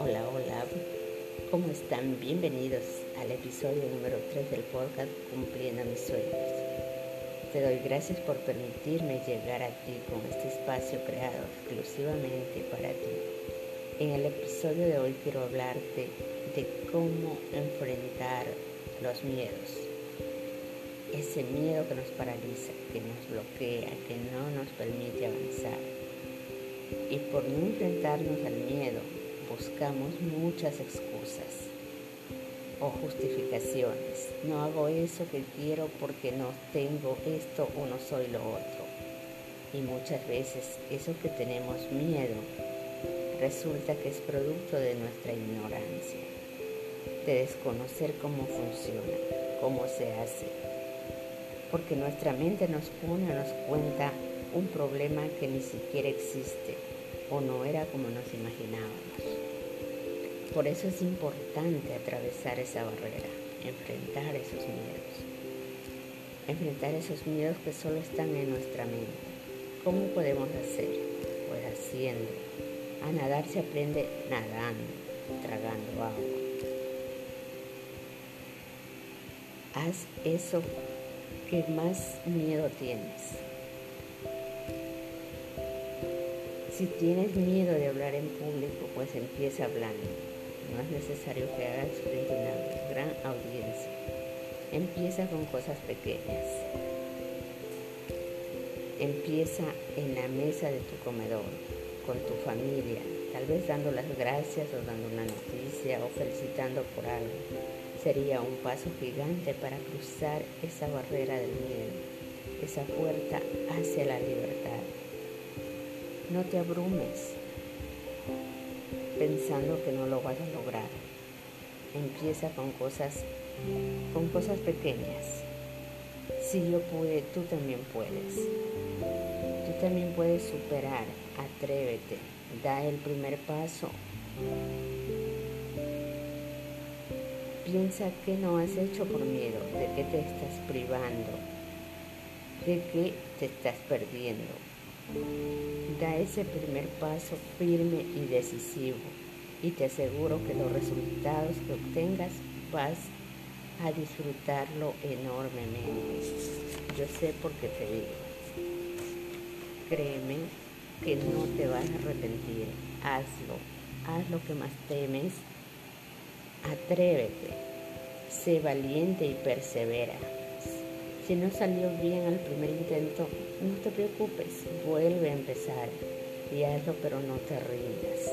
Hola, hola, ¿cómo están? Bienvenidos al episodio número 3 del podcast Cumpliendo mis sueños. Te doy gracias por permitirme llegar a ti con este espacio creado exclusivamente para ti. En el episodio de hoy quiero hablarte de cómo enfrentar los miedos. Ese miedo que nos paraliza, que nos bloquea, que no nos permite avanzar. Y por no enfrentarnos al miedo, buscamos muchas excusas o justificaciones. No hago eso que quiero porque no tengo esto o no soy lo otro. Y muchas veces eso que tenemos miedo resulta que es producto de nuestra ignorancia, de desconocer cómo funciona, cómo se hace. Porque nuestra mente nos pone o nos cuenta un problema que ni siquiera existe o no era como nos imaginábamos. Por eso es importante atravesar esa barrera, enfrentar esos miedos. Enfrentar esos miedos que solo están en nuestra mente. ¿Cómo podemos hacer? Pues haciendo. A nadar se aprende nadando, tragando agua. Haz eso que más miedo tienes. Si tienes miedo de hablar en público, pues empieza hablando. No es necesario que hagas frente a una gran audiencia. Empieza con cosas pequeñas. Empieza en la mesa de tu comedor, con tu familia, tal vez dando las gracias o dando una noticia o felicitando por algo. Sería un paso gigante para cruzar esa barrera del miedo, esa puerta hacia la libertad. No te abrumes pensando que no lo vas a lograr. Empieza con cosas, con cosas pequeñas. Si yo pude, tú también puedes. Tú también puedes superar. Atrévete. Da el primer paso. Piensa que no has hecho por miedo, de qué te estás privando, de qué te estás perdiendo. Da ese primer paso firme y decisivo y te aseguro que los resultados que obtengas vas a disfrutarlo enormemente. Yo sé por qué te digo. Créeme que no te vas a arrepentir. Hazlo. Haz lo que más temes. Atrévete. Sé valiente y persevera. Si no salió bien al primer intento, no te preocupes. Vuelve a empezar y hazlo, pero no te rindas.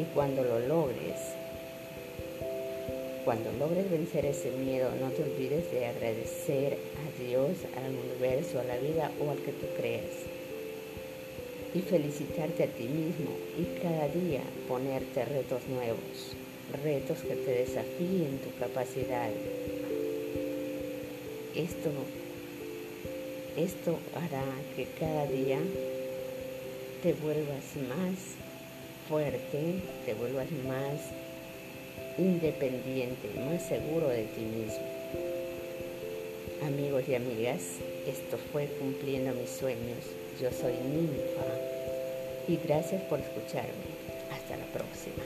Y cuando lo logres, cuando logres vencer ese miedo, no te olvides de agradecer a Dios, al universo, a la vida o al que tú creas. Y felicitarte a ti mismo y cada día ponerte retos nuevos, retos que te desafíen tu capacidad. Esto, esto hará que cada día te vuelvas más fuerte, te vuelvas más independiente, más seguro de ti mismo. Amigos y amigas, esto fue Cumpliendo mis sueños. Yo soy Ninfa y gracias por escucharme. Hasta la próxima.